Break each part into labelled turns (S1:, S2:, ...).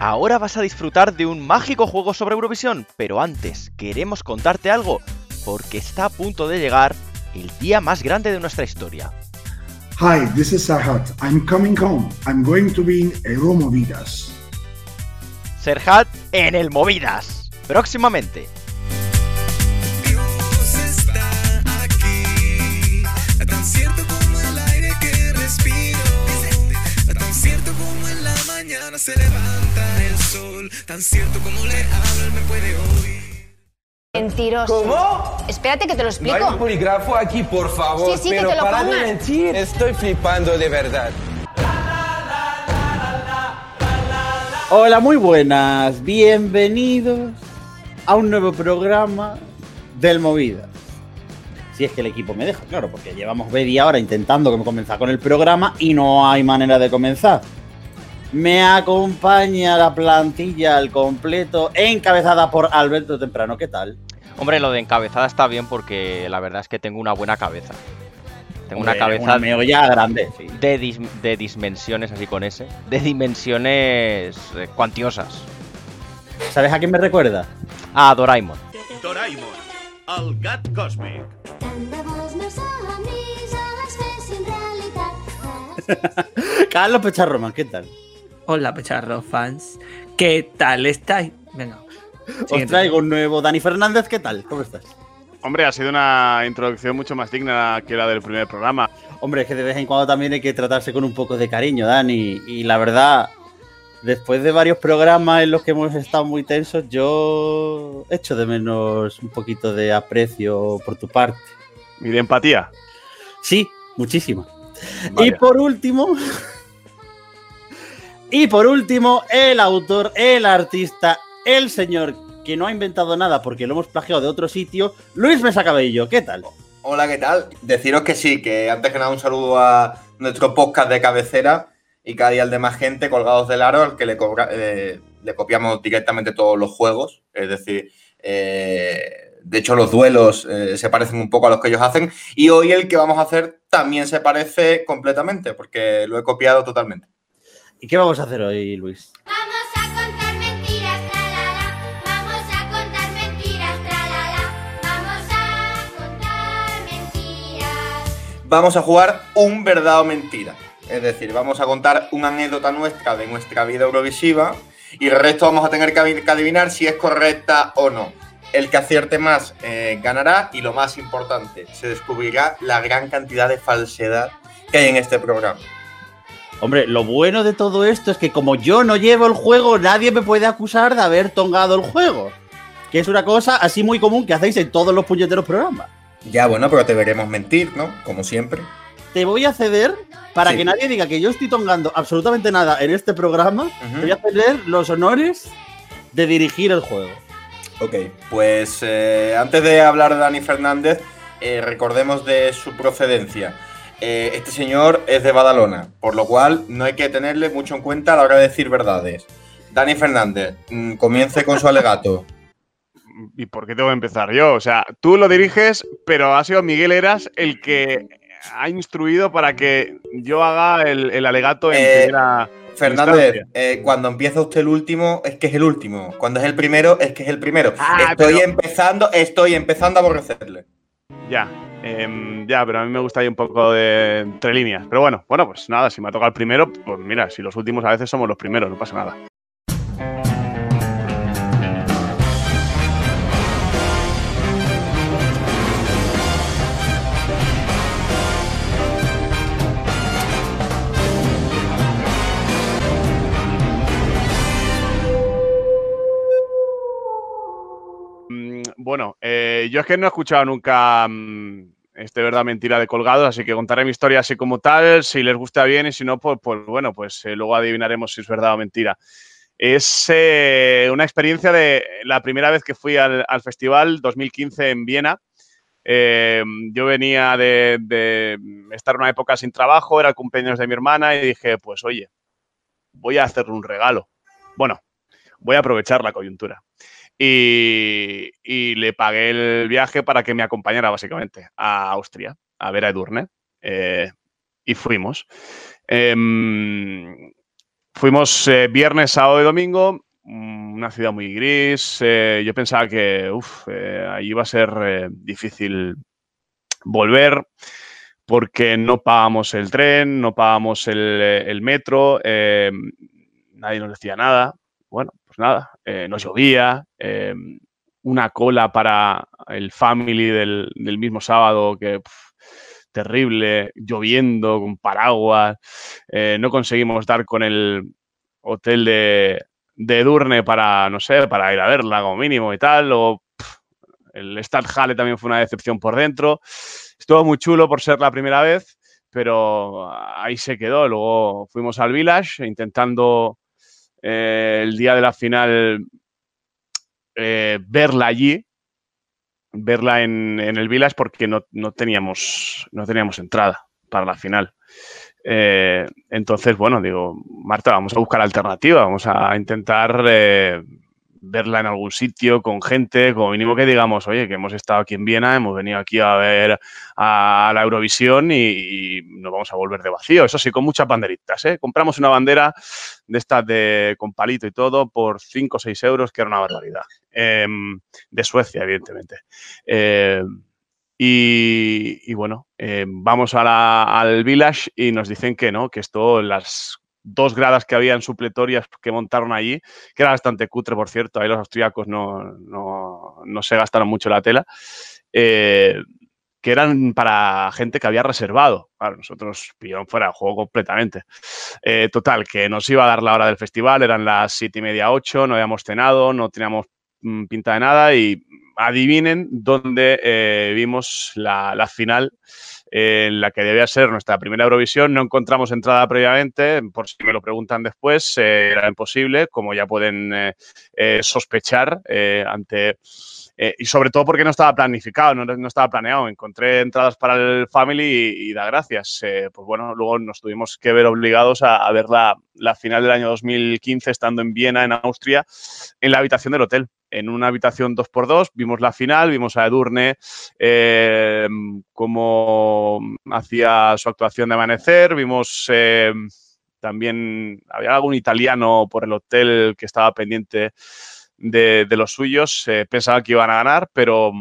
S1: Ahora vas a disfrutar de un mágico juego sobre Eurovisión, pero antes queremos contarte algo, porque está a punto de llegar el día más grande de nuestra historia.
S2: Hi, this is Sarhat. I'm coming home. I'm going to be in Euromovidas.
S1: Serhat en el Movidas. Próximamente.
S3: Dios está aquí, tan cierto como el aire que respiro, tan cierto como en la mañana se levanta sol, tan cierto como le hablo él me puede oír.
S4: Mentiroso.
S5: ¿Cómo?
S4: Espérate que te lo
S5: No hay un
S4: explico.
S5: polígrafo aquí, por favor.
S4: Sí, sí, que
S5: pero
S4: te lo
S5: para de mentir. Estoy flipando de verdad.
S6: Hola, muy buenas. Bienvenidos a un nuevo programa del Movida. Si es que el equipo me deja, claro, porque llevamos media hora intentando comenzar con el programa y no hay manera de comenzar. Me acompaña la plantilla al completo, encabezada por Alberto Temprano. ¿Qué tal?
S1: Hombre, lo de encabezada está bien porque la verdad es que tengo una buena cabeza. Tengo una cabeza
S6: Una meolla grande, sí.
S1: de, dis- de dimensiones, así con ese, de dimensiones eh, cuantiosas.
S6: ¿Sabes a quién me recuerda?
S1: A Doraemon.
S7: Doraemon, el gat còsmic.
S6: Carlos Pecharroman, ¿qué tal?
S8: Hola, Pecharro fans. ¿Qué tal estáis? Venga.
S6: Os traigo un nuevo Dani Fernández, ¿qué tal? ¿Cómo estás?
S9: Hombre, ha sido una introducción mucho más digna que la del primer programa.
S6: Hombre, es que de vez en cuando también hay que tratarse con un poco de cariño, Dani. Y la verdad, después de varios programas en los que hemos estado muy tensos, yo echo de menos un poquito de aprecio por tu parte.
S9: Y de empatía.
S6: Sí, muchísimo. Y por último. Y por último, el autor, el artista, el señor que no ha inventado nada porque lo hemos plagiado de otro sitio, Luis Mesa Cabello. ¿Qué tal?
S10: Hola, ¿qué tal? Deciros que sí, que antes que nada un saludo a nuestro podcast de cabecera y cada día el de más gente colgados del aro al que le, eh, le copiamos directamente todos los juegos. Es decir, eh, de hecho los duelos eh, se parecen un poco a los que ellos hacen y hoy el que vamos a hacer también se parece completamente porque lo he copiado totalmente.
S6: ¿Y qué vamos a hacer hoy, Luis?
S11: Vamos a contar mentiras, tralala. Vamos a contar mentiras, tralala. Vamos a contar mentiras.
S10: Vamos a jugar un verdad o mentira. Es decir, vamos a contar una anécdota nuestra de nuestra vida eurovisiva y el resto vamos a tener que adivinar si es correcta o no. El que acierte más eh, ganará y lo más importante, se descubrirá la gran cantidad de falsedad que hay en este programa.
S6: Hombre, lo bueno de todo esto es que como yo no llevo el juego, nadie me puede acusar de haber tongado el juego. Que es una cosa así muy común que hacéis en todos los puñeteros programas.
S10: Ya, bueno, pero te veremos mentir, ¿no? Como siempre.
S6: Te voy a ceder para
S10: Sí.
S6: que nadie diga que yo estoy tongando absolutamente nada en este programa.
S10: Ujú.
S6: Voy a ceder los honores de dirigir el juego.
S10: Ok, pues eh, antes de hablar de Dani Fernández, eh, recordemos de su procedencia. Eh, este señor es de Badalona, por lo cual no hay que tenerle mucho en cuenta a la hora de decir verdades. Dani Fernández, mm, comience con su alegato.
S9: ¿Y por qué tengo que empezar yo? O sea, tú lo diriges, pero ha sido Miguel Eras el que ha instruido para que yo haga el, el alegato en
S10: Eh,
S9: primera.
S10: Fernández, eh, cuando empieza usted el último, es que es el último. Cuando es el primero, es que es el primero.
S9: Ah,
S10: estoy
S9: pero-
S10: empezando, estoy empezando a aborrecerle.
S9: Ya, em, ya, pero a mí me gusta ahí un poco de entre líneas. Pero bueno, bueno, pues nada, si me ha tocado el primero, pues mira, si los últimos a veces somos los primeros, no pasa nada. Mm, Bueno, eh, yo es que no he escuchado nunca mm, este verdad mentira de colgados, así que contaré mi historia así como tal, si les gusta bien y si no, pues, pues bueno, pues eh, luego adivinaremos si es verdad o mentira. Es eh, una experiencia de la primera vez que fui al, al festival 2015 en Viena. Eh, yo venía de, de estar una época sin trabajo, era cumpleaños de mi hermana y dije, pues oye, voy a hacerle un regalo. Bueno, voy a aprovechar la coyuntura. Y, le pagué el viaje para que me acompañara básicamente a Austria, a ver a Edurne. eh, y fuimos. Em, fuimos eh, viernes, sábado y domingo. mm, Una ciudad muy gris. eh, yo pensaba que uf, ahí iba a ser difícil volver porque no pagamos el tren, no pagamos el, metro, eh, nadie nos decía nada. Bueno, pues nada, eh, nos llovía, eh, una cola para el family del, del mismo sábado que terrible, lloviendo, con paraguas, eh, no conseguimos dar con el hotel de, de Edurne para, no sé, para ir a verla como mínimo y tal, o el Stadthalle también fue una decepción por dentro. Estuvo muy chulo por ser la primera vez, pero ahí se quedó. Luego fuimos al Village intentando eh, el día de la final eh, verla allí, verla en, en el Village porque no, no teníamos, no teníamos entrada para la final. Eh, entonces, bueno, digo, Marta, vamos a buscar alternativa, vamos a intentar verla en algún sitio con gente, como mínimo que digamos, oye, que hemos estado aquí en Viena, hemos venido aquí a ver a la Eurovisión y, nos vamos a volver de vacío. Eso sí, con muchas banderitas, ¿eh? Compramos una bandera de estas de, con palito y todo por 5 o 6 euros, que era una barbaridad. Em, de Suecia, evidentemente. Eh, y, bueno, eh, vamos al Village y nos dicen que no, que esto, las dos gradas que habían supletorias que montaron allí, que era bastante cutre, por cierto, ahí los austríacos no, no, no se gastaron mucho la tela, eh, que eran para gente que había reservado. Claro, nosotros pillaron fuera de juego completamente. Eh, total, que nos iba a dar la hora del festival, eran las siete y media, ocho, no habíamos cenado, no teníamos mm, pinta de nada y adivinen dónde eh, vimos la, final eh, en la que debía ser nuestra primera Eurovisión. No encontramos entrada previamente, por si me lo preguntan después, eh, era imposible, como ya pueden sospechar ante... eh, y sobre todo porque no estaba planificado, no, estaba planeado. Encontré entradas para el Family y, da gracias. Eh, pues bueno, luego nos tuvimos que ver obligados a, ver la, la final del año 2015 estando en Viena, en Austria, en la habitación del hotel. En una habitación 2x2 vimos la final, vimos a Edurne eh, cómo hacía su actuación de amanecer, vimos también, había algún italiano por el hotel que estaba pendiente de, los suyos, eh, pensaba que iban a ganar, pero,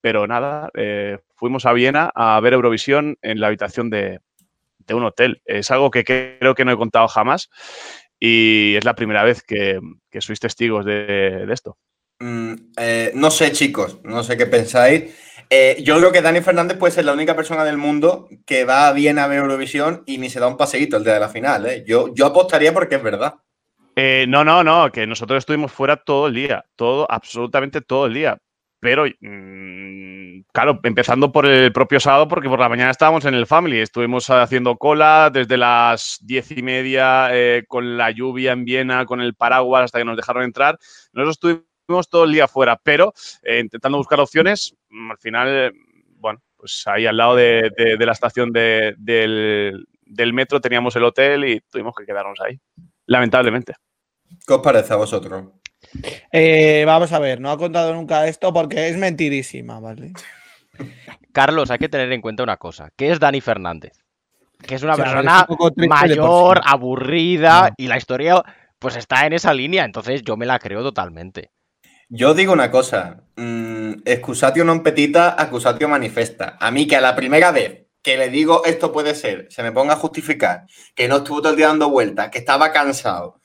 S9: pero nada, eh, fuimos a Viena a ver Eurovisión en la habitación de, de un hotel. Es algo que creo que no he contado jamás y es la primera vez que, que sois testigos de, esto.
S10: Mm, eh, no sé, chicos, no sé qué pensáis. Yo creo que Dani Fernández puede ser la única persona del mundo que va bien a ver Eurovisión y ni se da un paseíto el día de la final. Yo, yo apostaría porque es verdad.
S9: Eh, no, no, no, que nosotros estuvimos fuera todo el día, todo, absolutamente todo el día. Pero, mm, claro, empezando por el propio sábado, porque por la mañana estábamos en el Family, estuvimos haciendo cola desde las diez y media eh, con la lluvia en Viena, con el paraguas hasta que nos dejaron entrar. Nosotros estuvimos todo el día fuera, pero eh, intentando buscar opciones, mm, al final, bueno, pues ahí al lado de la estación de- del, del metro teníamos el hotel y tuvimos que quedarnos ahí, lamentablemente.
S10: ¿Qué os parece a vosotros?
S12: Eh, vamos a ver, no ha contado nunca esto porque es mentirísima, ¿vale?
S1: Carlos, hay que tener en cuenta una cosa, que es Dani Fernández. Que es una
S12: O sea,
S1: persona
S12: es
S1: mayor, aburrida,
S12: No.
S1: y la historia pues está en esa línea, entonces yo me la creo totalmente.
S10: Yo digo una cosa, mm, excusatio non petita, accusatio manifesta. A mí que a la primera vez que le digo esto puede ser, se me ponga a justificar, que no estuvo todo el día dando vueltas, que estaba cansado,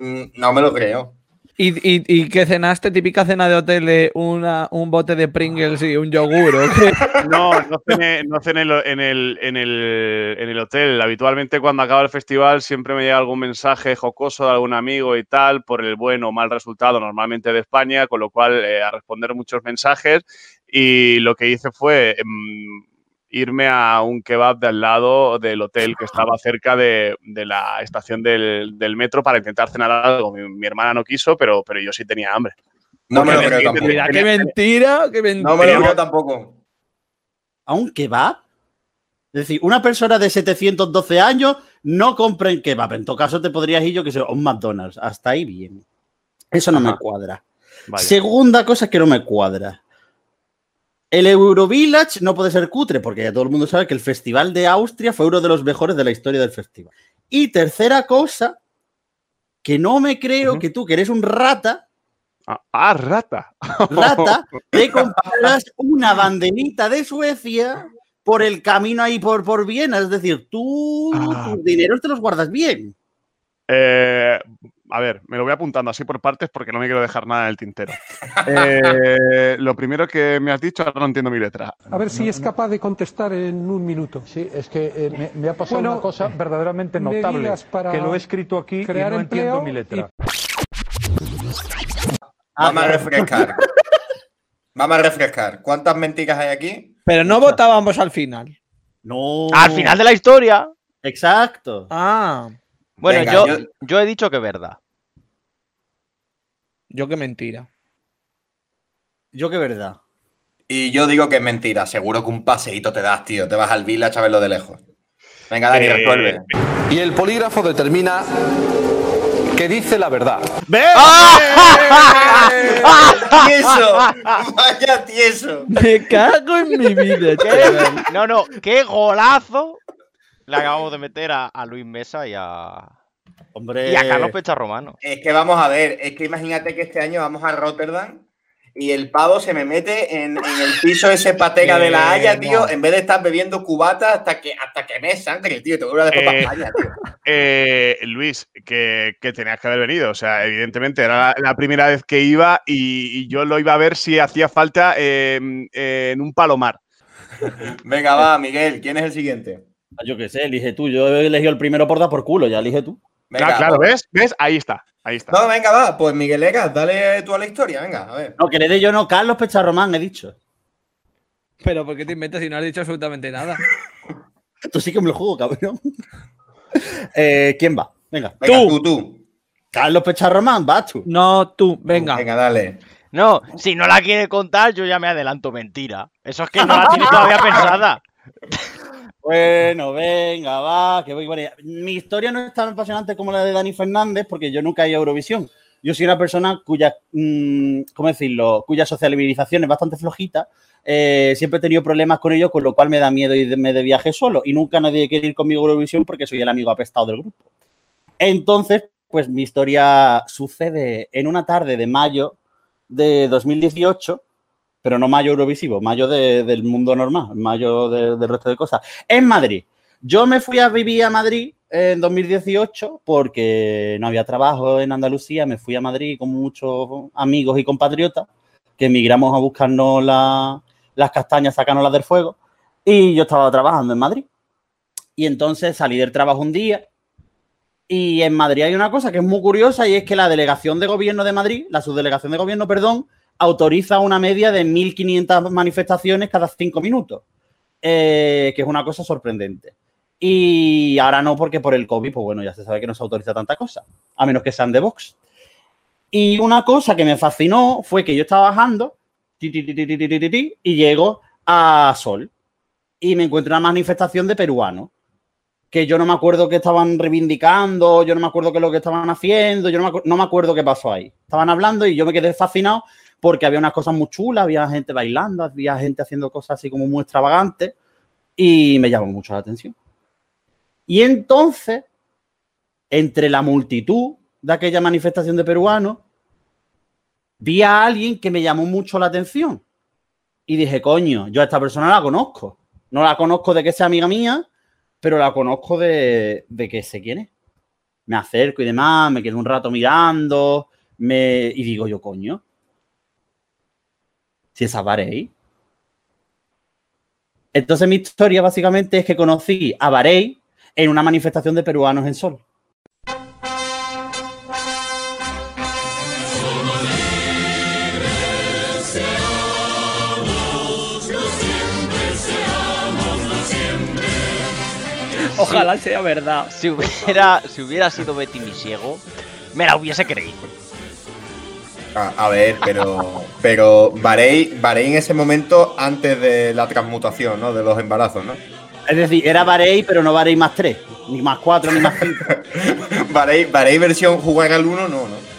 S10: no me lo creo.
S12: ¿Y, y, y qué cenaste? Típica cena de hotel de una, un bote de Pringles y un yogur. ¿o qué?
S9: No, no cené, no cené en, el, en, el, en, el, en el hotel. Habitualmente cuando acaba el festival siempre me llega algún mensaje jocoso de algún amigo y tal por el buen o mal resultado, normalmente de España, con lo cual eh, a responder muchos mensajes y lo que hice fue em, irme a un kebab de al lado del hotel que estaba cerca de, de la estación del, del metro para intentar cenar algo. Mi, mi hermana no quiso, pero, pero yo sí tenía hambre.
S10: No me lo creo tampoco.
S12: Mira, qué mentira, qué mentira.
S10: No me lo creo tampoco.
S6: ¿A un kebab? Es decir, una persona de 712 años no compra en kebab. En todo caso, te podrías ir yo que sé, a un McDonald's. Hasta ahí bien. Eso no me cuadra.
S9: Vaya.
S6: Segunda cosa que no me cuadra. El Eurovillage no puede ser cutre, porque ya todo el mundo sabe que el Festival de Austria fue uno de los mejores de la historia del festival. Y tercera cosa, que no me creo que tú, que eres un rata,
S9: Ah, ah, rata.
S6: rata, te compraras una banderita de Suecia por el camino ahí por, por Viena. Es decir, tú
S9: Ah.
S6: tus dineros te los guardas bien.
S9: Eh, a ver, me lo voy apuntando así por partes porque no me quiero dejar nada en el tintero. Eh, lo primero que me has dicho, ahora no entiendo mi letra.
S13: A ver si es capaz de contestar en un minuto.
S14: Sí, es que eh, me, me ha pasado
S13: Bueno,
S14: una cosa verdaderamente notable,
S13: para
S14: que lo he escrito aquí y no entiendo mi letra.
S10: Vamos a refrescar. Vamos a refrescar. ¿Cuántas mentiras hay aquí?
S12: Pero no votábamos al final.
S6: No.
S1: Al final de la historia.
S6: Exacto.
S12: Ah,
S1: Bueno,
S10: Venga,
S1: yo,
S10: yo-
S1: yo he dicho que es verdad.
S12: Yo qué mentira.
S6: Yo que verdad.
S10: Y yo digo que es mentira. Seguro que un paseíto te das, tío. Te vas al village a verlo de lejos. Venga, Dani,
S9: Eh,
S10: resuelve.
S5: Y el polígrafo determina que dice la verdad.
S10: ¡Tieso! ¡Vaya tieso!
S12: Me cago en mi vida, chaval.
S1: No, no, qué golazo le acabamos de meter a, a Luis Mesa y a,
S6: Hombre.
S1: y a Carlos Pecharromano.
S10: Es que vamos a ver, es que imagínate que este año vamos a Rotterdam y el pavo se me mete en, en el piso ese patega de la Haya, tío, en vez de estar bebiendo cubata hasta que, hasta que me sangre, tío. Te voy a dejar para
S9: Eh,
S10: España, tío.
S9: Eh, Luis, que, que tenías que haber venido. O sea, evidentemente era la, la primera vez que iba y, y yo lo iba a ver si hacía falta eh, eh, en un palomar.
S10: Venga, va, Miguel, ¿quién es el siguiente?
S6: Ah, Yo qué sé, elige tú. Yo he elegido el primero por dar por culo, ya elige tú.
S10: Venga,
S9: Ah, claro, ¿ves? ¿Ves? Ahí está. Ahí está.
S10: No, venga, va, pues Miguel Egas, dale tú a la historia, venga, a ver.
S6: No, que le dé yo no, Carlos Pecharromán, he dicho.
S8: Pero ¿por qué te inventas si no has dicho absolutamente nada?
S6: Tú sí que me lo juego, cabrón. Eh, ¿Quién va? Venga.
S10: Venga, tú, tú.
S6: Carlos Pecharromán, vas tú.
S12: No, tú, venga.
S10: Venga, dale.
S1: No, si no la quiere contar, yo ya me adelanto mentira. Eso es que no la tiene todavía pensada.
S6: Bueno, venga, va, que voy ella. Mi historia no es tan apasionante como la de Dani Fernández, porque yo nunca he ido a Eurovisión. Yo soy una persona cuya, mm, ¿cómo decirlo? Cuya socialización es bastante flojita. Eh, siempre he tenido problemas con ello, con lo cual me da miedo irme de viaje solo. Y nunca nadie quiere ir conmigo a Eurovisión porque soy el amigo apestado del grupo. Entonces, pues mi historia sucede en una tarde de mayo de 2018, pero no mayo eurovisivo, mayo de- del mundo normal, mayo de- del resto de cosas. En Madrid. Yo me fui a vivir a Madrid en 2018 porque no había trabajo en Andalucía. Me fui a Madrid con muchos amigos y compatriotas que emigramos a buscarnos la- las castañas, sacárnoslas del fuego. Y yo estaba trabajando en Madrid. Y entonces salí del trabajo un día. Y en Madrid hay una cosa que es muy curiosa y es que la delegación de gobierno de Madrid, la subdelegación de gobierno, perdón, autoriza una media de 1.500 manifestaciones cada cinco minutos, eh, que es una cosa sorprendente. Y ahora no, porque por el COVID, pues bueno, ya se sabe que no se autoriza tanta cosa, a menos que sean de Vox. Y una cosa que me fascinó fue que yo estaba bajando y llego a Sol y me encuentro una manifestación de peruanos que yo no me acuerdo qué estaban reivindicando, yo no me acuerdo qué es lo que estaban haciendo, yo no me, no me, acuerdo qué pasó ahí. Estaban hablando y yo me quedé fascinado porque había unas cosas muy chulas, había gente bailando, había gente haciendo cosas así como muy extravagantes y me llamó mucho la atención. Y entonces, entre la multitud de aquella manifestación de peruanos, vi a alguien que me llamó mucho la atención. Y dije, coño, yo a esta persona la conozco. No la conozco de que sea amiga mía, pero la conozco de, de que sé quién es. Me acerco y demás, me quedo un rato mirando, me, y digo yo, coño, si esa Varey. Entonces mi historia básicamente es que conocí a Varey en una manifestación de peruanos en Sol.
S8: Ojalá sea verdad.
S1: Si hubiera, si hubiera sido Betty Misiego, me la hubiese creído.
S10: A, a ver, pero. Pero Varey, Varey en ese momento antes de la transmutación, ¿no? De los embarazos, ¿no?
S6: Es decir, era Varey, pero no Varey más 3, ni más 4, ni más 5.
S10: Varey, Varey versión jugar al 1, no, ¿no?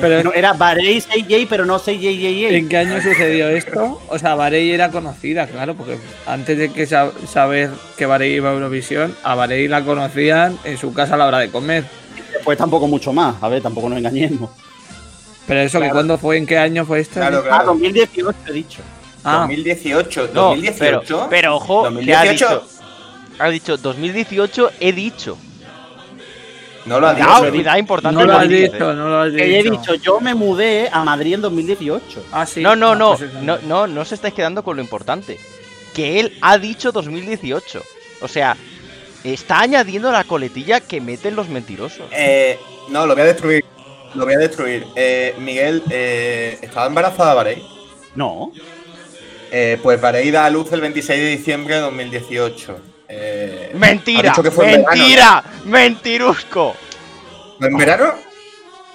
S12: Pero
S6: No, era Varey 6J, pero no 6JJJ.
S8: ¿En qué año sucedió esto? O sea, Varey era conocida, claro, porque antes de que sa- saber que Varey iba a Eurovisión, a Varey la conocían en su casa a la hora de comer.
S6: después tampoco mucho más. A ver, tampoco nos engañemos.
S12: Pero eso, que
S10: Claro.
S12: ¿cuándo fue? ¿En qué año fue esto?
S10: Claro,
S6: Ah,
S10: claro.
S6: 2018 he dicho.
S12: Ah.
S10: 2018.
S1: No,
S10: 2018.
S1: pero, pero ojo, que ha
S10: 2018.
S1: dicho, ha dicho 2018 he dicho.
S10: No lo ha dicho.
S1: Cuidado, cuidado, importante.
S12: No lo has dicho, no lo has
S6: Que he
S12: dicho.
S6: dicho, yo me mudé a Madrid en 2018.
S12: Ah, sí.
S1: No, no,
S12: Ah,
S1: no,
S12: pues eso.
S1: no, no, no os estáis quedando con lo importante. Que él ha dicho 2018. O sea, está añadiendo la coletilla que meten los mentirosos.
S10: Eh, no, lo voy a destruir. Lo voy a destruir. Eh, Miguel, eh, ¿estaba embarazada Varey?
S6: No.
S10: Eh, pues Varey da a luz el 26 de diciembre de 2018. Eh,
S1: ¡Mentira!
S10: dicho que fue en verano,
S1: ¡Mentira! ¡Mentirusco!
S10: ¿En verano?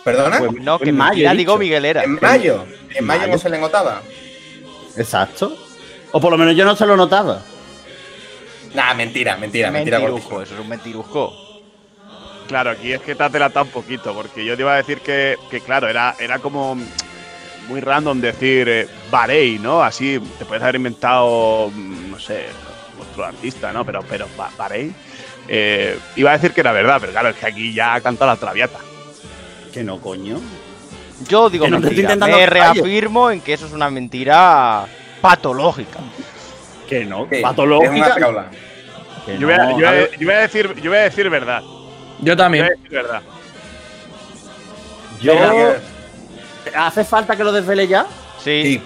S10: ¿Perdona?
S6: Pues-
S1: No, que
S6: en mayo,
S1: mentira
S6: he
S1: digo. Miguel era.
S10: en mayo. En
S6: en
S10: mayo
S6: mayo.
S10: no se le notaba.
S6: Exacto. O por lo menos yo no se lo notaba.
S10: Nah, mentira, mentira, mentira.
S1: Mentirusco, eso es un mentirusco.
S9: Claro, aquí es que te has delatado un poquito, porque yo te iba a decir que, que, claro, era, era como muy random decir eh, Varey, ¿no? Así te puedes haber inventado, mm, no sé, otro artista, ¿no? Pero, pero Varey. eh, iba a decir que era verdad, pero claro, es que aquí ya ha cantado la traviata.
S6: Que no, coño.
S1: Yo digo
S6: Que no te estoy
S1: mentira.
S6: intentando
S1: Me reafirmo en que eso es una mentira patológica.
S6: Que no.
S10: Es
S6: Patológica.
S10: una.
S6: Que
S9: Yo voy, a,
S6: no,
S9: yo voy a-
S6: a ver,
S9: yo voy a decir, yo voy a decir verdad.
S12: Yo también.
S9: decir verdad.
S6: yo-. ¿Hace falta que lo desvele ya?
S1: Sí.
S10: Sí,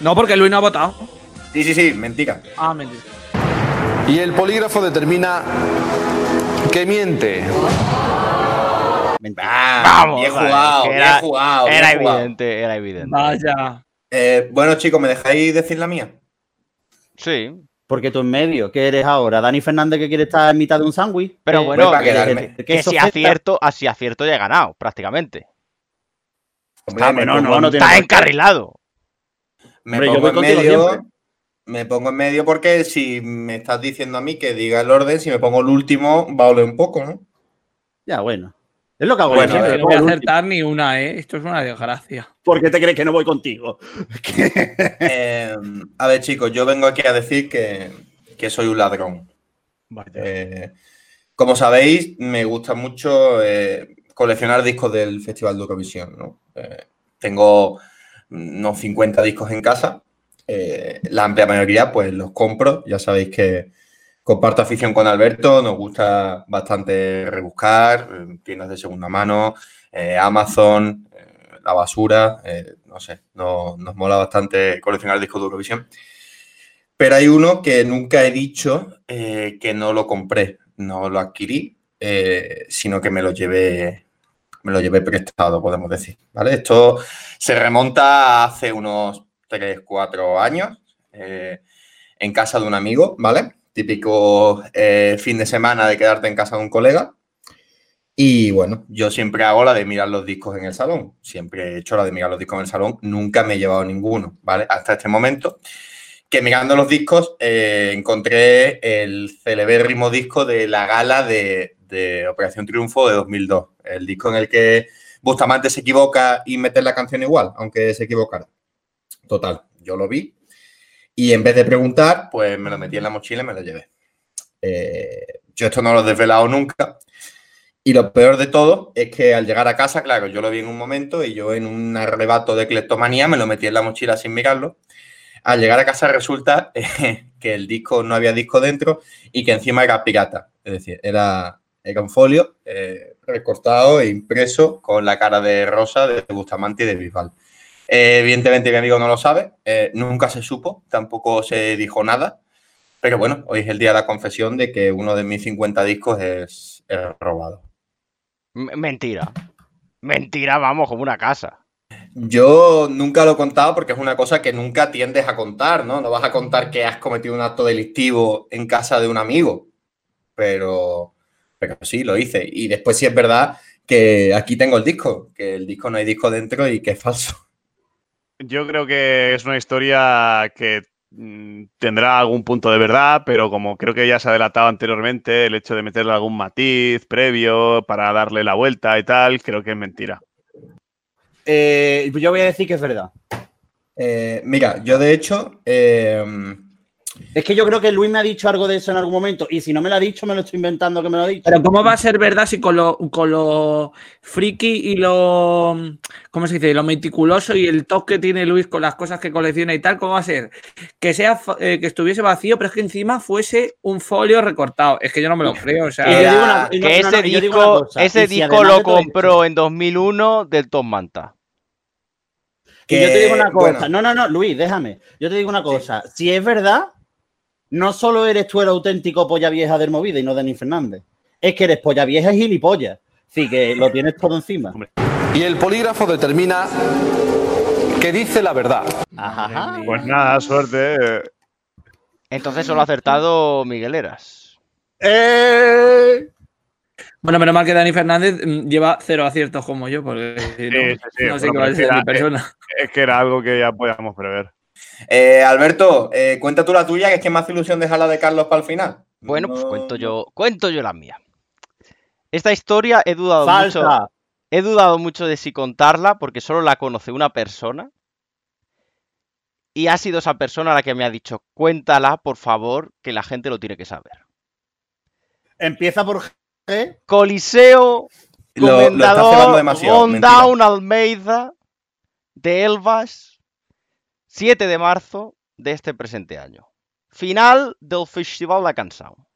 S12: No, porque Luis no ha votado.
S10: sí, sí, sí, mentira.
S12: Ah, mentira.
S5: Y el polígrafo determina que miente.
S6: Mentira.
S10: Ah,
S1: Vamos,
S10: bien
S1: vale,
S10: jugado,
S1: que
S10: bien
S1: era-
S10: jugado. bien
S1: Era
S10: jugado.
S1: evidente, era evidente.
S12: Vaya.
S10: Eh, bueno, chicos, ¿me dejáis decir la mía?
S1: Sí.
S6: Porque tú en medio, ¿qué eres ahora? ¿Dani Fernández que quiere estar en mitad de un sándwich?
S1: Pero
S6: Eh,
S1: bueno,
S10: para
S6: que- que-
S1: si acierto, así acierto ya he ganado, prácticamente.
S10: Hombre,
S6: no, no, no
S1: Está encarrilado.
S10: Me
S6: Hombre, yo
S10: pongo
S6: voy
S10: en medio.
S6: siempre.
S10: Me pongo en medio porque si me estás diciendo a mí que diga el orden, si me pongo el último, va a oler un poco, ¿no?
S6: Ya, bueno. Es lo que hago
S10: Bueno,
S6: siempre.
S10: a
S12: No voy a acertar ni una, ¿eh? Esto es una desgracia.
S6: ¿Por qué te crees que no voy contigo?
S10: Eh, a ver, chicos, yo vengo aquí a decir que, que soy un ladrón. Eh, como sabéis, me gusta mucho eh, coleccionar discos del Festival de Eurovisión. ¿no? Eh, tengo unos 50 discos en casa. eh, la amplia mayoría, pues los compro. Ya sabéis que comparto afición con Alberto. Nos gusta bastante rebuscar, eh, tiendas de segunda mano, eh, Amazon, eh, la basura. no sé, no- nos mola bastante coleccionar discos de Eurovisión. Pero hay uno que nunca he dicho que no lo compré, no lo adquirí, sino que me lo llevé, me lo llevé prestado, podemos decir. ¿vale? Esto se remonta a hace unos 3, 4 años, en casa de un amigo, ¿vale? Típico eh, fin de semana de quedarte en casa de un colega. Y bueno, yo siempre hago la de mirar los discos en el salón. Siempre he hecho la de mirar los discos en el salón. Nunca me he llevado ninguno, ¿vale? Hasta este momento que mirando los discos eh, encontré el celebérrimo disco de la gala de, de Operación Triunfo de 2002. El disco en el que Bustamante se equivoca y mete la canción igual, aunque se equivocara. Total, yo lo vi y en vez de preguntar, pues me lo metí en la mochila y me lo llevé. Eh, yo esto no lo he desvelado nunca. Y lo peor de todo es que al llegar a casa, claro, yo lo vi en un momento y yo en un arrebato de cleptomanía me lo metí en la mochila sin mirarlo. Al llegar a casa resulta que el disco no había disco dentro y que encima era pirata. Es decir, era, era un folio eh, recortado e impreso con la cara de Rosa, de Bustamante y de Bisbal. Eh, evidentemente mi amigo no lo sabe, eh, nunca se supo, tampoco se dijo nada. Pero bueno, hoy es el día de la confesión de que uno de mis 50 discos es, es robado.
S1: M- Mentira. Mentira, vamos, como una casa.
S10: Yo nunca lo he contado porque es una cosa que nunca tiendes a contar, ¿no? No vas a contar que has cometido un acto delictivo en casa de un amigo, pero, pero sí, lo hice. Y después sí es verdad que aquí tengo el disco, que el disco no hay disco dentro y que es falso.
S9: Yo creo que es una historia que mm, tendrá algún punto de verdad, pero como creo que ya se ha delatado anteriormente, el hecho de meterle algún matiz previo para darle la vuelta y tal, creo que es mentira.
S6: Eh, yo voy a decir que es verdad.
S10: Eh, mira, yo de hecho, eh,
S6: Es que yo creo que Luis me ha dicho algo de eso en algún momento. Y si no me lo ha dicho, me lo estoy inventando que me lo ha dicho.
S8: Pero ¿cómo va a ser verdad si con lo, con lo friki y lo, ¿cómo se dice? Lo meticuloso y el toque que tiene Luis con las cosas que colecciona y tal, ¿cómo va a ser? Que sea eh, que estuviese vacío, pero es que encima fuese un folio recortado. Es que yo no me lo creo. O sea,
S6: yo digo una-
S1: que
S6: no,
S1: ese
S6: no, digo
S1: disco,
S6: cosa,
S1: ese
S6: si
S1: disco lo compró en 2001 del Tom Manta.
S6: Que yo te digo una cosa.
S10: bueno.
S6: No, no, no, Luis, déjame. Yo te digo una cosa. Si es verdad, no solo eres tú el auténtico polla vieja del movida y no Denis Fernández. Es que eres polla vieja y gilipollas. Sí, que lo tienes todo encima.
S5: Y el polígrafo determina que dice la verdad.
S6: Ajá.
S9: Pues nada, suerte. eh.
S1: Entonces solo ha acertado Miguel Eras.
S8: Bueno, menos mal que Dani Fernández mm, lleva cero aciertos como yo, porque si no,
S9: Sí, sí, sí,
S8: no sé
S9: bueno,
S8: qué va a
S9: era-
S8: mi persona.
S9: Es que era algo que ya podíamos prever.
S10: Eh, Alberto, eh, cuenta tú la tuya, que es que me hace ilusión dejar la de Carlos para el final.
S1: Bueno, pues cuento yo, cuento yo la mía. Esta historia he dudado
S6: Falsa.
S1: mucho. He dudado mucho de si contarla porque solo la conoce una persona. Y ha sido esa persona la que me ha dicho, cuéntala, por favor, que la gente lo tiene que saber.
S6: Empieza por G.
S1: Coliseo,
S10: Lo-
S1: Comendador Almeida de Elvas, 7 de marzo de este presente año. Final del Festival de Canção.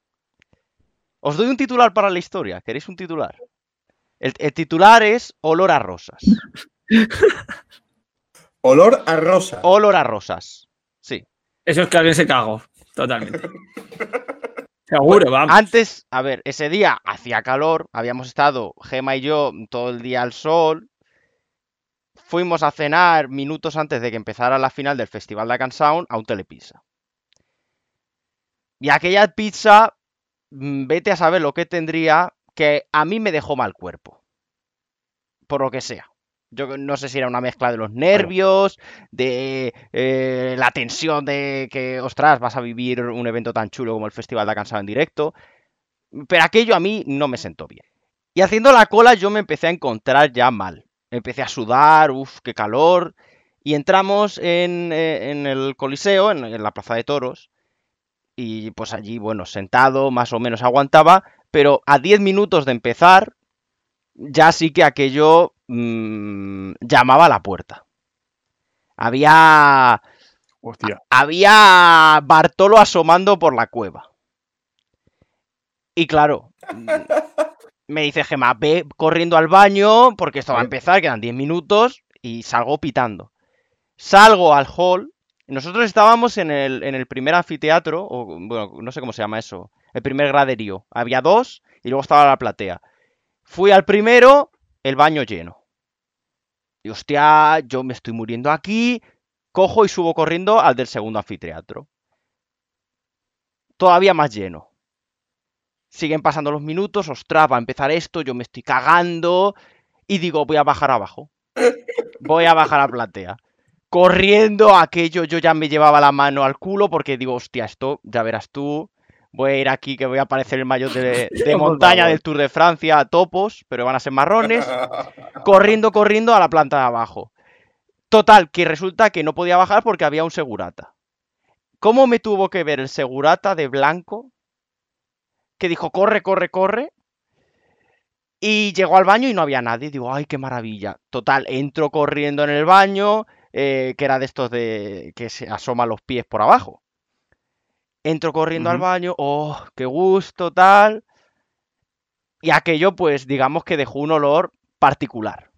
S1: Os doy un titular para la historia. ¿Queréis un titular? El, el titular es Olor a rosas.
S10: Olor a rosa.
S1: Olor a rosas. Sí.
S8: Eso es que alguien se cagó, totalmente. Seguro, vamos.
S1: Antes, a ver, ese día hacía calor, habíamos estado Gema y yo todo el día al sol. Fuimos a cenar minutos antes de que empezara la final del Festival de Cansound a un telepizza. Y aquella pizza, mm, vete a saber lo que tendría, que a mí me dejó mal cuerpo. Por lo que sea. Yo no sé si era una mezcla de los nervios, de eh, la tensión de que, ostras, vas a vivir un evento tan chulo como el Festival de Cansado en directo. Pero aquello a mí no me sentó bien. Y haciendo la cola yo me empecé a encontrar ya mal. Empecé a sudar, uff, qué calor. Y entramos en, eh, en el Coliseo, en, en la Plaza de Toros. Y pues allí, bueno, sentado, más o menos aguantaba. Pero a 10 minutos de empezar, ya sí que aquello mm, llamaba a la puerta. Había.
S9: Hostia.
S1: Había Bartolo asomando por la cueva. Y claro, me dice Gemma, ve corriendo al baño porque esto va a empezar, quedan 10 minutos y salgo pitando. Salgo al hall. Nosotros estábamos en el, en el primer anfiteatro, o bueno, no sé cómo se llama eso, el primer graderío. Había dos y luego estaba la platea. Fui al primero, el baño lleno. Y hostia, yo me estoy muriendo aquí. Cojo y subo corriendo al del segundo anfiteatro. Todavía más lleno. Siguen pasando los minutos, ostras, va a empezar esto, yo me estoy cagando. Y digo, voy a bajar abajo. Voy a bajar a platea. Corriendo aquello, yo ya me llevaba la mano al culo porque digo, hostia, esto ya verás tú. Voy a ir aquí que voy a aparecer el maillot de, de montaña del Tour de Francia a topos, pero van a ser marrones. Corriendo, corriendo a la planta de abajo. Total, que resulta que no podía bajar porque había un segurata. ¿Cómo me tuvo que ver el segurata de blanco? Que dijo, corre, corre, corre. Y llegó al baño y no había nadie. Digo, ay, qué maravilla. Total, entro corriendo en el baño, eh, que era de estos de que se asoma los pies por abajo. Entro corriendo al baño, oh, qué gusto, tal. Y aquello, pues, digamos que dejó un olor particular.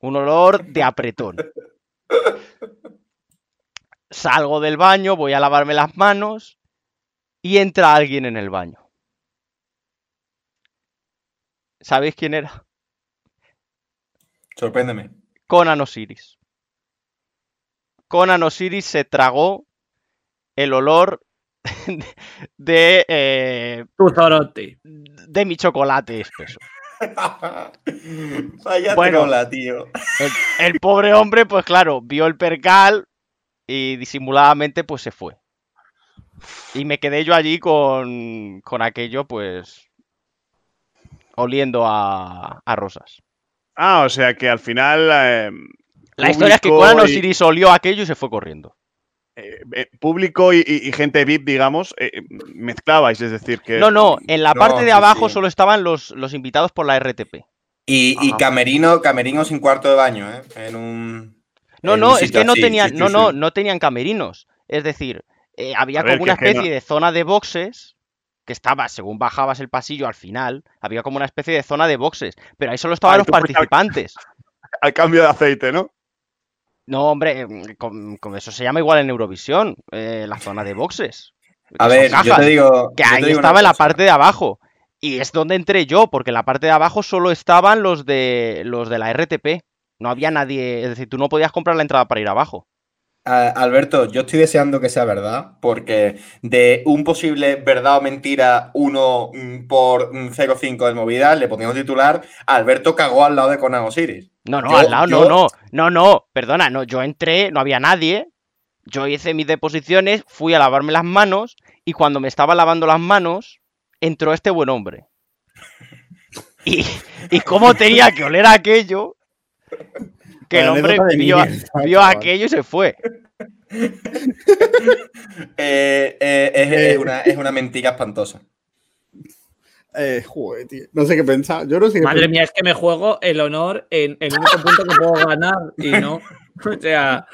S1: Un olor de apretón. Salgo del baño, voy a lavarme las manos y entra alguien en el baño. ¿Sabéis quién era?
S10: Sorpréndeme.
S1: Conan Osiris. Conan Osiris se tragó el olor de, eh,
S8: Tu Zorote.
S1: de mi chocolate espeso.
S10: Vaya
S1: Bueno.
S10: trola, tío.
S1: El, el pobre hombre, pues claro, vio el percal y disimuladamente pues se fue. Y me quedé yo allí con, con aquello, pues, oliendo a, a rosas.
S9: Ah, o sea que al final. eh,
S1: La historia es que Conan
S9: y-
S1: Osiris olió aquello y se fue corriendo.
S9: eh, eh, público y, y- y gente VIP, digamos, eh, mezclabais, es decir, que...
S1: No, no, en la
S10: No,
S1: parte de abajo
S10: sí.
S1: solo estaban los, los invitados por la RTP.
S10: Y, y camerino, camerino sin cuarto de baño, ¿eh? En un.
S1: No,
S10: en
S1: no,
S10: un
S1: es que no tenían,
S10: sí, sí,
S1: no,
S10: sí.
S1: no, no tenían camerinos. Es decir, eh, había
S9: ver,
S1: como una
S9: es que no-
S1: especie de zona de boxes que estaba, según bajabas el pasillo al final, había como una especie de zona de boxes, pero ahí solo estaban
S9: Ah,
S1: los
S9: al-
S1: participantes.
S9: Al cambio de aceite, ¿no?
S1: No, hombre, mm, con, con eso se llama igual en Eurovisión, eh, la zona de boxes.
S10: A ver, yo te digo.
S1: que
S10: yo
S1: ahí
S10: digo
S1: estaba en la parte de abajo. Y es donde entré yo, porque en la parte de abajo solo estaban los de los de la RTP. No había nadie, es decir, tú no podías comprar la entrada para ir abajo.
S10: Alberto, yo estoy deseando que sea verdad, porque de un posible verdad o mentira 1 mm, por mm, 0,5 del movida, le poníamos titular Alberto cagó al lado de Conan Osiris.
S1: No, no,
S10: Yo-
S1: al lado,
S10: yo-
S1: no, no, no, no, perdona, no, yo entré, no había nadie, yo hice mis deposiciones, fui a lavarme las manos y cuando me estaba lavando las manos, entró este buen hombre. Y, y cómo tenía que oler aquello, que el hombre vio, vio aquello y se fue.
S10: Eh, eh, es, es una, es una mentira espantosa.
S6: Eh, joder, tío. No sé qué pensar. Yo no sé qué
S8: Madre
S6: pensar.
S8: mía, es que me juego el honor en el único punto que puedo ganar y no. O sea,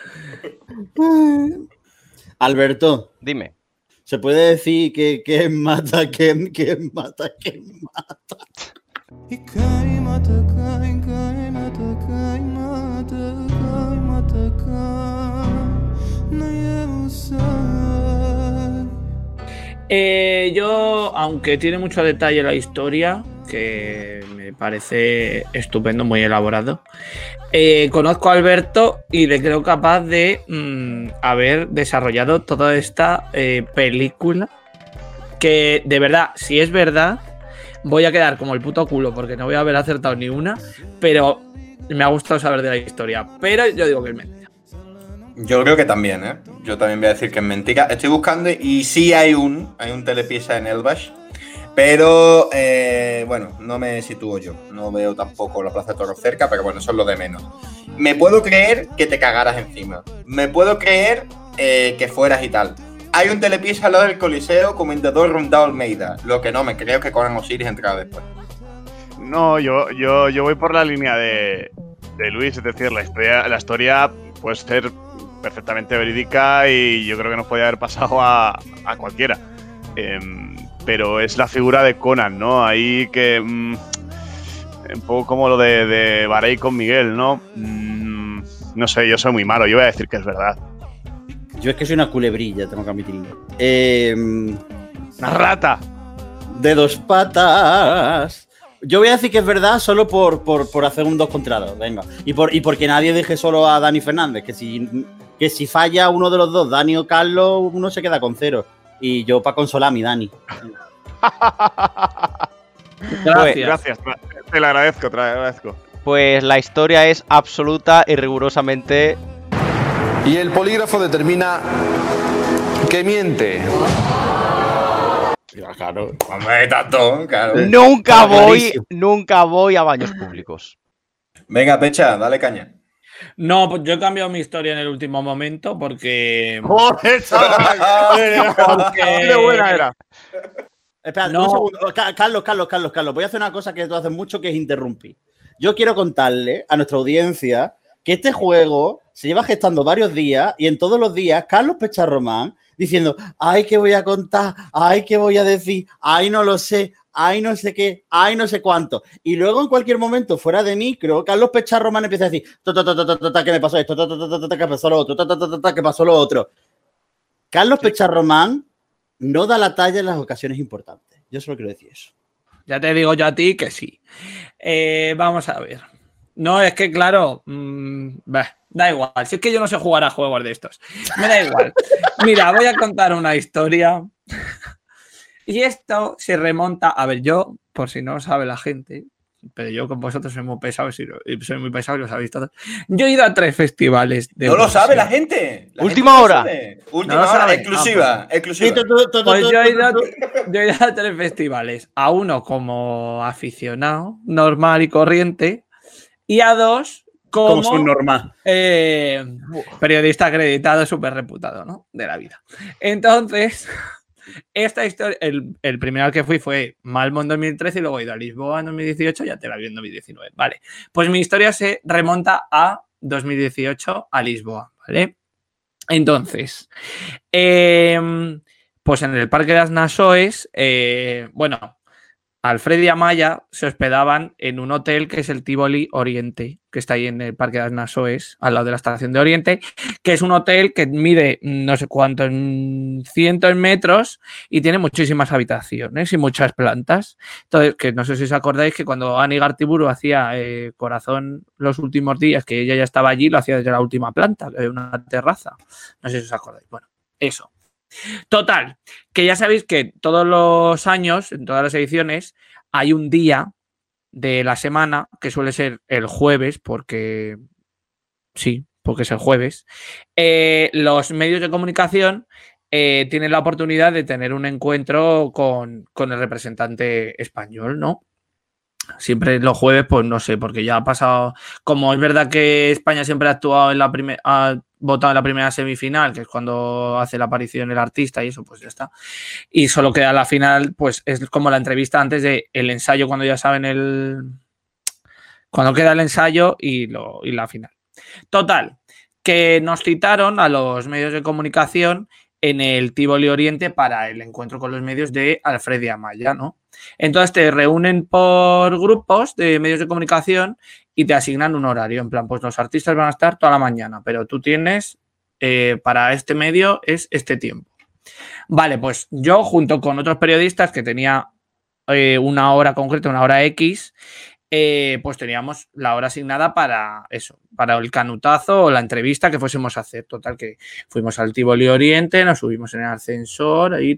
S6: Alberto,
S1: Dime.
S6: ¿se puede decir que quién mata, quién, quién mata, quién mata?
S8: Eh, yo, aunque tiene mucho detalle la historia, que me parece estupendo, muy elaborado, eh, conozco a Alberto y le creo capaz de mm, haber desarrollado toda esta eh, película. Que de verdad, si es verdad, voy a quedar como el puto culo porque no voy a haber acertado ni una, pero me ha gustado saber de la historia. Pero yo digo que es mentira.
S10: Yo creo que también, ¿eh? Yo también voy a decir que es mentira. Estoy buscando y sí hay un, hay un telepieza en Elbash, pero eh, bueno, no me sitúo yo. No veo tampoco la Plaza de Toros cerca, pero bueno, eso es lo de menos. Me puedo creer que te cagaras encima. Me puedo creer eh, que fueras y tal. Hay un telepieza al lado del Coliseo, comentador Rondao Almeida. Lo que no me creo que Conan Osiris entrara después.
S9: No, yo, yo, yo voy por la línea de, de Luis, es decir, la historia, la historia puede ser perfectamente verídica y yo creo que nos podía haber pasado a, a cualquiera. Em, pero es la figura de Conan, ¿no? Ahí que. mm, un poco como lo de, de Barey con Miguel, ¿no? Mm, no sé, yo soy muy malo, yo voy a decir que es verdad.
S6: Yo es que soy una culebrilla, tengo que admitirlo. Eh,
S9: ¡Una rata!
S6: de dos patas. Yo voy a decir que es verdad solo por, por, por hacer un dos contra dos, venga. Y, por, y porque nadie deje solo a Dani Fernández, que si, que si falla uno de los dos, Dani o Carlos, uno se queda con cero. Y yo para consolar a mi Dani.
S9: Pues, gracias, te lo agradezco, te lo agradezco.
S1: Pues la historia es absoluta y rigurosamente
S5: Y el polígrafo determina que miente.
S6: Claro.
S10: Tanto, claro.
S1: Nunca voy, nunca voy a baños públicos.
S10: Venga, Pecha, dale caña.
S8: No, pues yo he cambiado mi historia en el último momento porque.
S9: ¡Joder, chaval!
S8: Porque-
S9: ¡Qué buena era!
S6: Espera,
S8: No.
S6: un segundo. Ca- Carlos, Carlos, Carlos, Carlos. Voy a hacer una cosa que tú haces mucho, que es interrumpir. Yo quiero contarle a nuestra audiencia que este juego se lleva gestando varios días y en todos los días Carlos Pecharromán diciendo, ay, ¿qué voy a contar? Ay, ¿qué voy a decir? Ay, no lo sé. Ay, no sé qué. Ay, no sé cuánto. Y luego en cualquier momento, fuera de micro, Carlos Pecharromán empieza a decir, ¿qué me pasó esto? ¿Qué pasó lo otro? ¿Qué pasó lo otro? Carlos Pecharromán no da la talla en las ocasiones importantes. Yo solo quiero decir eso.
S8: Ya te digo yo a ti que sí. Eh, vamos a ver. No, es que claro, mm, bah, da igual. Si es que yo no sé jugar a juegos de estos. Me da igual. Mira, voy a contar una historia. Y esto se remonta. A ver, yo, por si no lo sabe la gente, pero yo con vosotros soy muy pesado, soy muy pesado y lo sabéis todos. Yo he ido a tres festivales. De
S10: No lo sabe la gente. La
S1: Última
S10: gente
S1: hora.
S10: sabe. Última
S8: No
S10: hora, exclusiva.
S8: Ah,
S10: exclusiva.
S8: Pues yo he, ido, a- yo he ido a tres festivales. A uno como aficionado, normal y corriente. Y a dos
S6: Como son normal.
S8: eh, periodista acreditado, súper reputado, ¿no? De la vida. Entonces, esta historia, el, el primero al que fui fue Malmo en 2013 y luego he ido a Lisboa en 2018 y a Tel Aviv en 2019. Vale. Pues mi historia se remonta a 2018 a Lisboa, ¿vale? Entonces, em, pues en el Parque de las Nasoes, eh, bueno, Alfred y Amaya se hospedaban en un hotel que es el Tivoli Oriente, que está ahí en el Parque de las Nasoes, al lado de la estación de Oriente, que es un hotel que mide no sé cuántos cientos metros y tiene muchísimas habitaciones y muchas plantas. Entonces, que no sé si os acordáis que cuando Ani Gartiburu hacía eh, Corazón los últimos días, que ella ya estaba allí, lo hacía desde la última planta, de una terraza. No sé si os acordáis. Bueno, eso. Total, que ya sabéis que todos los años, en todas las ediciones, hay un día de la semana que suele ser el jueves, porque sí, porque es el jueves. eh, los medios de comunicación eh, tienen la oportunidad de tener un encuentro con, con el representante español, ¿no? Siempre los jueves, pues no sé, porque ya ha pasado. Como es verdad que España siempre ha actuado en la primera. Votado en la primera semifinal, que es cuando hace la aparición el artista y eso, pues ya está. Y solo queda la final, pues es como la entrevista antes de el ensayo, cuando ya saben el. Cuando queda el ensayo y, lo, y la final. Total, que nos citaron a los medios de comunicación en el Tivoli Oriente para el encuentro con los medios de Alfred y Amaya, ¿no? Entonces te reúnen por grupos de medios de comunicación y te asignan un horario. En plan, pues los artistas van a estar toda la mañana, pero tú tienes eh, para este medio es este tiempo. Vale, pues yo junto con otros periodistas que tenía eh, una hora concreta, una hora X, eh, pues teníamos la hora asignada para eso, para el canutazo o la entrevista que fuésemos a hacer. Total, que fuimos al Tivoli Oriente, nos subimos en el ascensor, ahí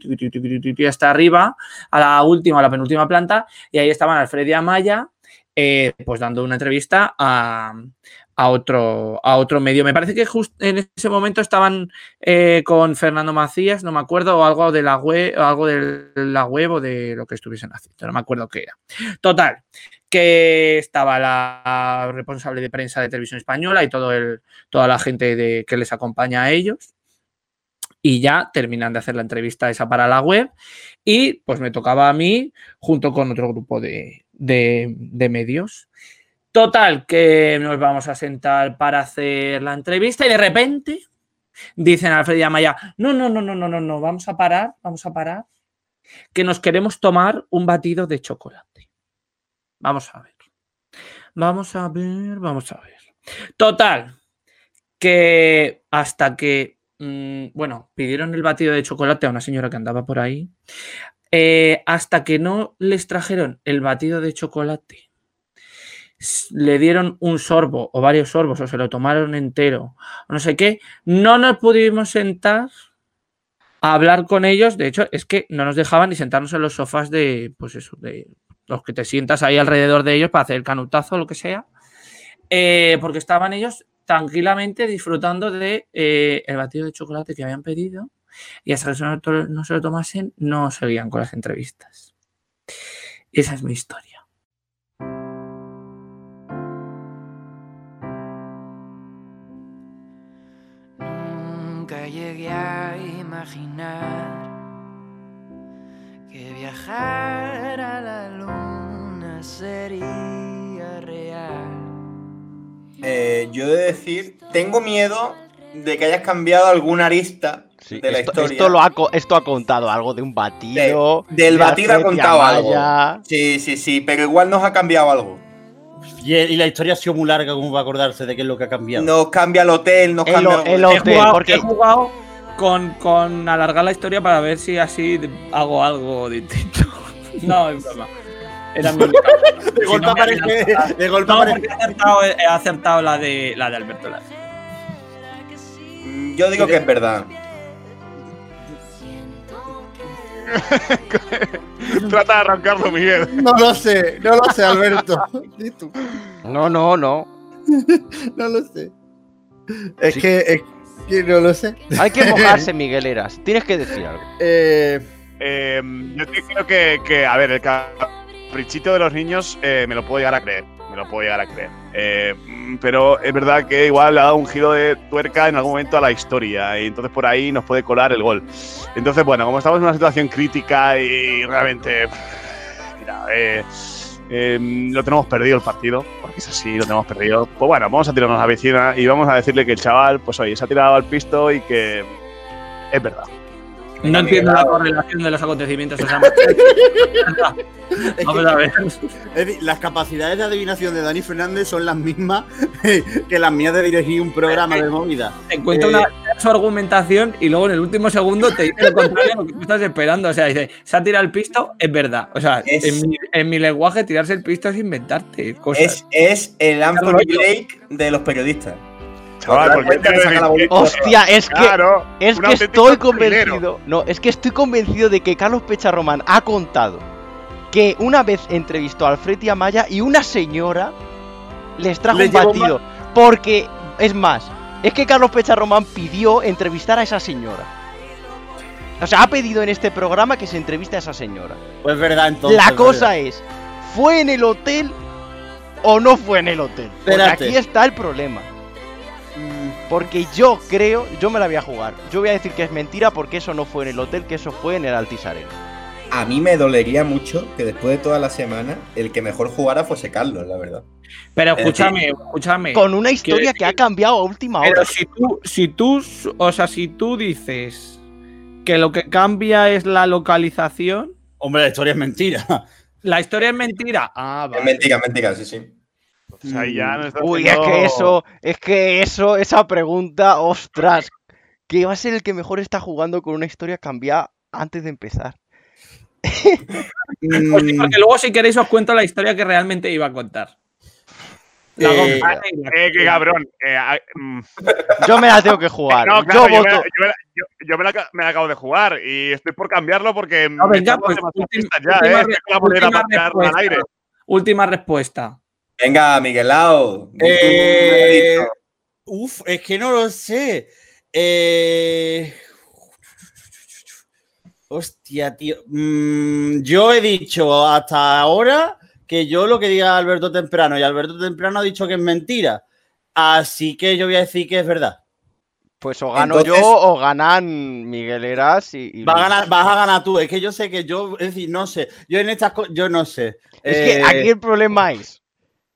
S8: hasta arriba, a la última, a la penúltima planta, y ahí estaban Alfred y Amaya, eh, pues dando una entrevista a, a otro, a otro medio. Me parece que justo en ese momento estaban eh, con Fernando Macías, no me acuerdo, o algo de la web, o algo de la web o de lo que estuviesen haciendo, no me acuerdo qué era. Total, que estaba la responsable de prensa de televisión española y todo el, toda la gente de, que les acompaña a ellos. Y ya terminan de hacer la entrevista esa para la web. Y pues me tocaba a mí junto con otro grupo de, de, de medios. Total, que nos vamos a sentar para hacer la entrevista y de repente dicen Alfred y Amaya, no, no, no, no, no, no, no, vamos a parar, vamos a parar, que nos queremos tomar un batido de chocolate. Vamos a ver. Vamos a ver, vamos a ver. Total, que hasta que, mmm, bueno, pidieron el batido de chocolate a una señora que andaba por ahí, eh, hasta que no les trajeron el batido de chocolate, le dieron un sorbo o varios sorbos o se lo tomaron entero, no sé qué, no nos pudimos sentar a hablar con ellos. De hecho, es que no nos dejaban ni sentarnos en los sofás de, pues eso, de los que te sientas ahí alrededor de ellos para hacer el canutazo o lo que sea, eh, porque estaban ellos tranquilamente disfrutando de eh, el batido de chocolate que habían pedido y hasta que no, se lo tomasen no seguían con las entrevistas. Esa es mi historia.
S3: Nunca llegué a imaginar que viajar sería real.
S10: Eh, yo he de decir, tengo miedo de que hayas cambiado alguna arista de la
S1: esto,
S10: historia.
S1: esto lo ha, esto ha contado algo de un batido.
S10: De- del
S1: de
S10: batido ha contado algo. Sí, sí, sí, pero igual nos ha cambiado algo.
S6: Y, y la historia ha sido muy larga, como va a acordarse de qué es lo que ha cambiado?
S10: Nos cambia el hotel, nos
S1: El
S10: cambia
S1: el
S8: He
S1: hotel,
S8: jugado,
S1: porque-
S8: he jugado con, con alargar la historia para ver si así hago algo distinto. No, es broma. Era mi única-
S6: De
S8: Si
S6: golpe
S8: no
S6: aparece- de golpe
S8: No,
S6: aparece-
S8: he acertado, he acertado la de la de Alberto Lara.
S10: Mm, Yo digo que es verdad.
S9: Trata de arrancarlo, Miguel.
S15: No lo sé, no lo sé, Alberto. Tú.
S1: No, no, no.
S15: No lo sé. Es que, es que no lo sé.
S1: Hay que mojarse, Miguel Eras. Tienes que decir algo.
S15: Eh,
S9: Eh, yo te creo que, que, a ver, el caprichito de los niños eh, me lo puedo llegar a creer. me lo puedo llegar a creer. Eh, mm, pero es verdad que igual le ha dado un giro de tuerca en algún momento a la historia y entonces por ahí nos puede colar el gol. Entonces, bueno, como estamos en una situación crítica y realmente, mira, eh, eh, lo tenemos perdido el partido, porque es así, lo tenemos perdido. Pues bueno, vamos a tirarnos a la vecina y vamos a decirle que el chaval, pues oye, se ha tirado al pisto y que es verdad.
S8: No entiendo la correlación de los acontecimientos. o sea, Vamos a ver.
S6: Es decir, las capacidades de adivinación de Dani Fernández son las mismas que las mías de dirigir un programa de movida.
S8: Te cuenta
S6: Eh,
S8: una su argumentación y luego en el último segundo te dice lo contrario a lo que tú estás esperando. O sea, dice, se ha tirado el pisto, es verdad. O sea,
S10: Es-
S8: en, mi, en mi lenguaje, tirarse el pisto es inventarte cosas.
S10: Es, es el Anthony. Blake de los periodistas.
S9: Chaval,
S10: Porque
S9: porque
S10: te saca la bolita.
S1: Hostia, es que,
S9: Claro,
S1: es que estoy
S9: trilero.
S1: convencido. No, es que estoy convencido de que Carlos Pecharromán ha contado que una vez entrevistó a Alfred y Amaya y una señora les trajo
S6: Le
S1: un batido. Porque, es más, es que Carlos Pecharromán pidió entrevistar a esa señora. O sea, ha pedido en este programa que se entreviste a esa señora.
S6: Pues es verdad, entonces.
S1: La cosa
S6: verdad.
S1: es, ¿fue en el hotel o no fue en el hotel? Porque aquí está el problema. Porque yo creo, yo me la voy a jugar. Yo voy a decir que es mentira porque eso no fue en el hotel, que eso fue en el Altisarena.
S10: A mí me dolería mucho que después de toda la semana el que mejor jugara fuese Carlos, la verdad.
S8: Pero
S10: Es
S8: escúchame,
S10: decir,
S8: escúchame.
S1: Con una historia que ha cambiado a última hora.
S8: Pero si tú, si tú, o sea, si tú dices que lo que cambia es la localización,
S6: Hombre, la historia es mentira.
S8: la historia es mentira. Ah,
S10: Es
S8: vale.
S10: mentira, mentira, sí, sí.
S9: Ahí ya nos está
S1: Uy, es que eso, es que eso, esa pregunta, ostras, que va a ser el que mejor está jugando con una historia cambiada antes de empezar.
S8: Pues sí, porque luego si queréis os cuento la historia que realmente iba a contar. La
S6: Eh,
S9: Eh, qué cabrón. Eh, ah, mm.
S1: Yo me la tengo que jugar.
S9: No, claro,
S1: yo
S9: yo, me,
S1: voto.
S9: yo me la- yo- yo me la ca- me la acabo de jugar y estoy por cambiarlo porque
S8: No, venga, pues última,
S9: ya,
S8: última
S9: eh. al aire.
S8: Última respuesta.
S10: Venga, Miguelao.
S6: Eh, uf, es que no lo sé. Eh, hostia, tío. Mm, yo he dicho hasta ahora que yo lo que diga Alberto Temprano y Alberto Temprano ha dicho que es mentira. Así que yo voy a decir que es verdad.
S1: Pues o gano
S10: Entonces-
S1: yo o ganan Miguel Eras y. y
S6: Va a ganar, vas a ganar tú. Es que yo sé que yo, es decir, no sé. Yo en estas cosas, yo no sé.
S1: Es
S6: Eh,
S1: que aquí el problema es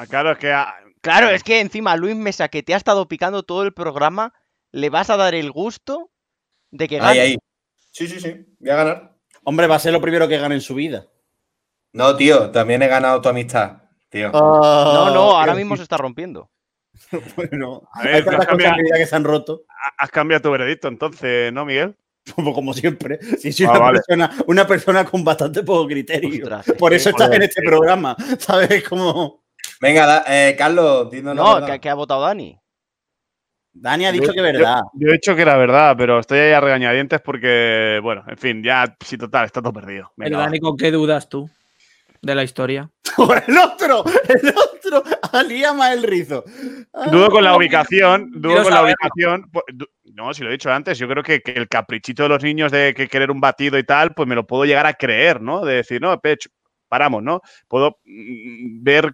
S9: Ah, claro, es que ah,
S1: Claro, es que encima Luis Mesa, que te ha estado picando todo el programa, le vas a dar el gusto de que gane.
S10: Ahí, ahí. Sí, sí, sí. Voy a ganar.
S6: Hombre, va a ser lo primero que gane en su vida.
S10: No, tío, también he ganado tu amistad, tío.
S1: No, no, ahora mismo se está rompiendo.
S6: Bueno,
S9: A ver,
S6: hay tantas cosas en vida que se han roto,
S9: has cambiado tu veredicto entonces, ¿no, Miguel?
S6: como, como siempre. Si soy
S9: Ah,
S6: una,
S9: vale.
S6: persona, una persona con bastante poco criterio.
S1: Ostras,
S6: Por
S1: es
S6: eso estás en este
S9: sí.
S6: programa. ¿Sabes? Como.
S10: Venga, da- eh, Carlos, dinos
S1: No, que, que ha votado Dani.
S6: Dani ha dicho
S9: Yo-
S6: que verdad.
S9: Yo, yo he dicho que era verdad, pero estoy ahí a regañadientes porque, bueno, en fin, ya, sí, total, está todo perdido. Venga,
S8: Pero. Dani, ¿con qué dudas tú de la historia?
S6: el otro, el otro, alía más el rizo.
S9: Dudo con la ubicación, dudo
S8: Quiero
S9: con la ubicación. pues, No, si lo he dicho antes, yo creo que, que el caprichito de los niños de que querer un batido y tal, pues me lo puedo llegar a creer, ¿no? De decir, no, pech, paramos, ¿no? Puedo mm, ver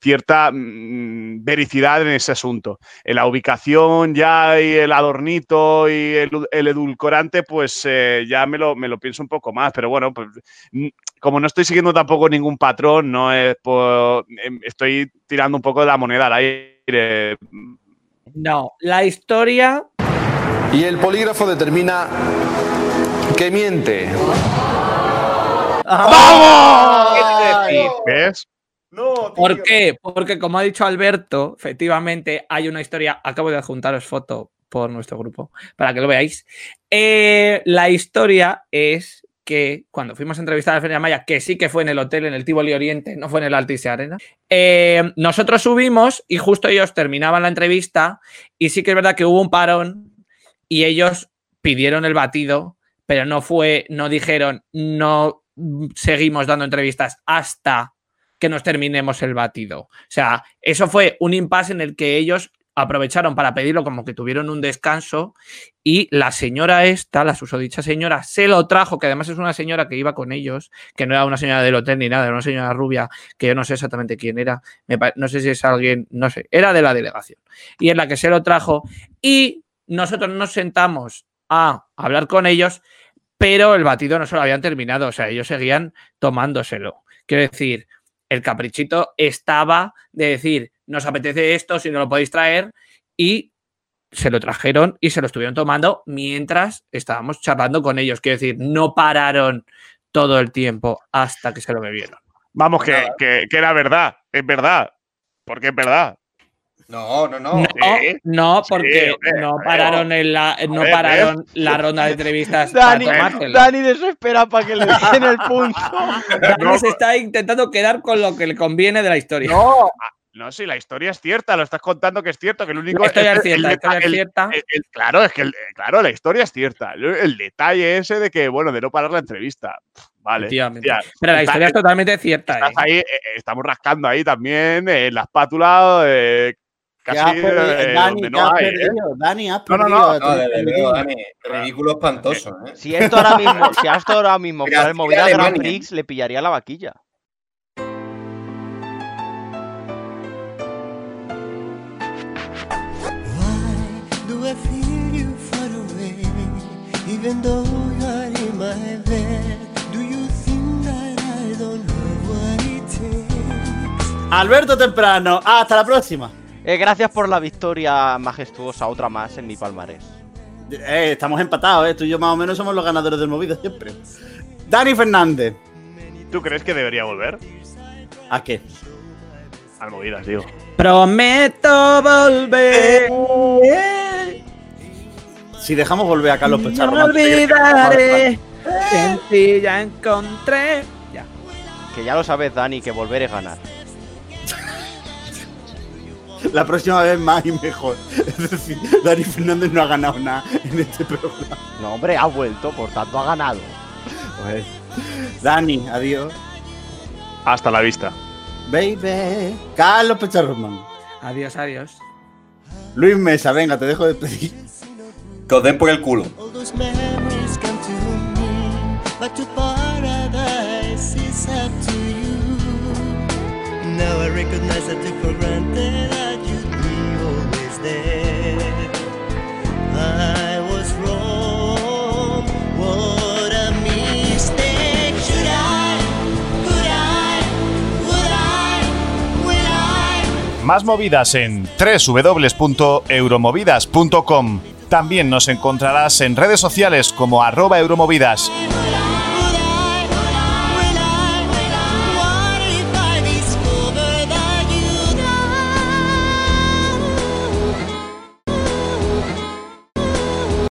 S9: cierta mm, vericidad en ese asunto. En la ubicación ya y el adornito y el, el edulcorante, pues eh, ya me lo, me lo pienso un poco más, pero bueno, pues mm, como no estoy siguiendo tampoco ningún patrón, no es por- em, estoy tirando un poco de la moneda al aire.
S8: No, la historia.
S5: Y el polígrafo determina que miente.
S9: ¿Ves?
S10: No,
S8: ¿Por qué? Porque como ha dicho Alberto, efectivamente hay una historia. Acabo de adjuntaros foto por nuestro grupo para que lo veáis. Eh, la historia es que cuando fuimos a entrevistar a Feria Maya, que sí que fue en el hotel, en el Tivoli Oriente, no fue en el Altice Arena, eh, nosotros subimos y justo ellos terminaban la entrevista y sí que es verdad que hubo un parón y ellos pidieron el batido, pero no fue, no dijeron, no mm, seguimos dando entrevistas hasta que nos terminemos el batido. O sea, eso fue un impasse en el que ellos aprovecharon para pedirlo como que tuvieron un descanso y la señora esta, la susodicha señora, se lo trajo, que además es una señora que iba con ellos, que no era una señora del hotel ni nada, era una señora rubia, que yo no sé exactamente quién era, no sé si es alguien, no sé, era de la delegación. Y es la que se lo trajo y nosotros nos sentamos a hablar con ellos, pero el batido no se lo habían terminado, o sea, ellos seguían tomándoselo. Quiero decir, el caprichito estaba de decir, nos apetece esto, si no lo podéis traer, y se lo trajeron y se lo estuvieron tomando mientras estábamos charlando con ellos. Quiero decir, no pararon todo el tiempo hasta que se lo bebieron.
S9: Vamos, que, que, que era verdad, es verdad. Porque es verdad.
S10: No, no, no.
S8: No, no, porque
S9: hombre,
S8: no pararon, en la, no
S9: ver,
S8: pararon la ronda de entrevistas
S1: Dani,
S8: para.
S1: Dani desespera para que le den el punto.
S8: Dani se está intentando quedar con lo que le conviene de la historia.
S9: No, ah, no, sí, la historia es cierta, lo estás contando que es cierto, que el único.
S8: La historia es cierta,
S9: el
S8: la historia es
S9: deta- el-
S8: cierta.
S9: el- el- claro, es que el- claro, la historia es cierta. El, el detalle ese de que, bueno, de no parar la entrevista. Vale. Hostia,
S8: Pero la
S9: está-
S8: historia es totalmente cierta.
S9: estás
S8: ¿eh?
S9: ahí, eh, eh, estamos rascando ahí también eh, en la espátula, eh,
S6: ¿Qué
S9: casi
S6: perdido?
S9: eh,
S6: Dani,
S9: donde
S6: ¿qué
S9: no
S6: has
S9: hay. ¿eh?
S6: perdido? Dani, has
S9: No, no,
S6: perdido.
S9: no,
S10: No, de
S6: perdido.
S10: Dani. Ridículo espantoso, ¿eh?
S1: Si esto ahora mismo, si esto ahora mismo fuera el Movida Grand
S10: Alemania.
S1: Prix, le pillaría la vaquilla.
S3: Do I feel you far away? Even though you are in my bed, do you think that I don't know what it takes?
S6: Alberto Temprano, hasta la próxima.
S1: Eh, gracias por la victoria majestuosa, otra más en mi palmarés.
S6: Eh, estamos empatados, ¿eh? Tú y yo más o menos somos los ganadores del movida siempre. Dani Fernández.
S9: ¿Tú crees que debería volver?
S6: ¿A qué?
S9: Al Movidas, digo.
S8: Prometo volver.
S6: Si dejamos volver a Carlos Pecharro.
S8: No olvidaré que en ti ya encontré. Ya.
S1: Que ya lo sabes, Dani, que volver es ganar.
S6: La próxima vez más y mejor. Es decir, Dani Fernández no ha ganado nada en este programa.
S1: No, hombre, ha vuelto, por tanto ha ganado.
S6: Pues, Dani, adiós.
S9: Hasta la vista.
S6: Baby. Carlos Pecharroman.
S8: Adiós, adiós.
S6: Luis Mesa, venga, te dejo despedir.
S10: Que os den por el culo.
S3: Now I recognize I took for granted
S16: Más movidas en www.euromovidas.com. También nos encontrarás en redes sociales como arroba euromovidas.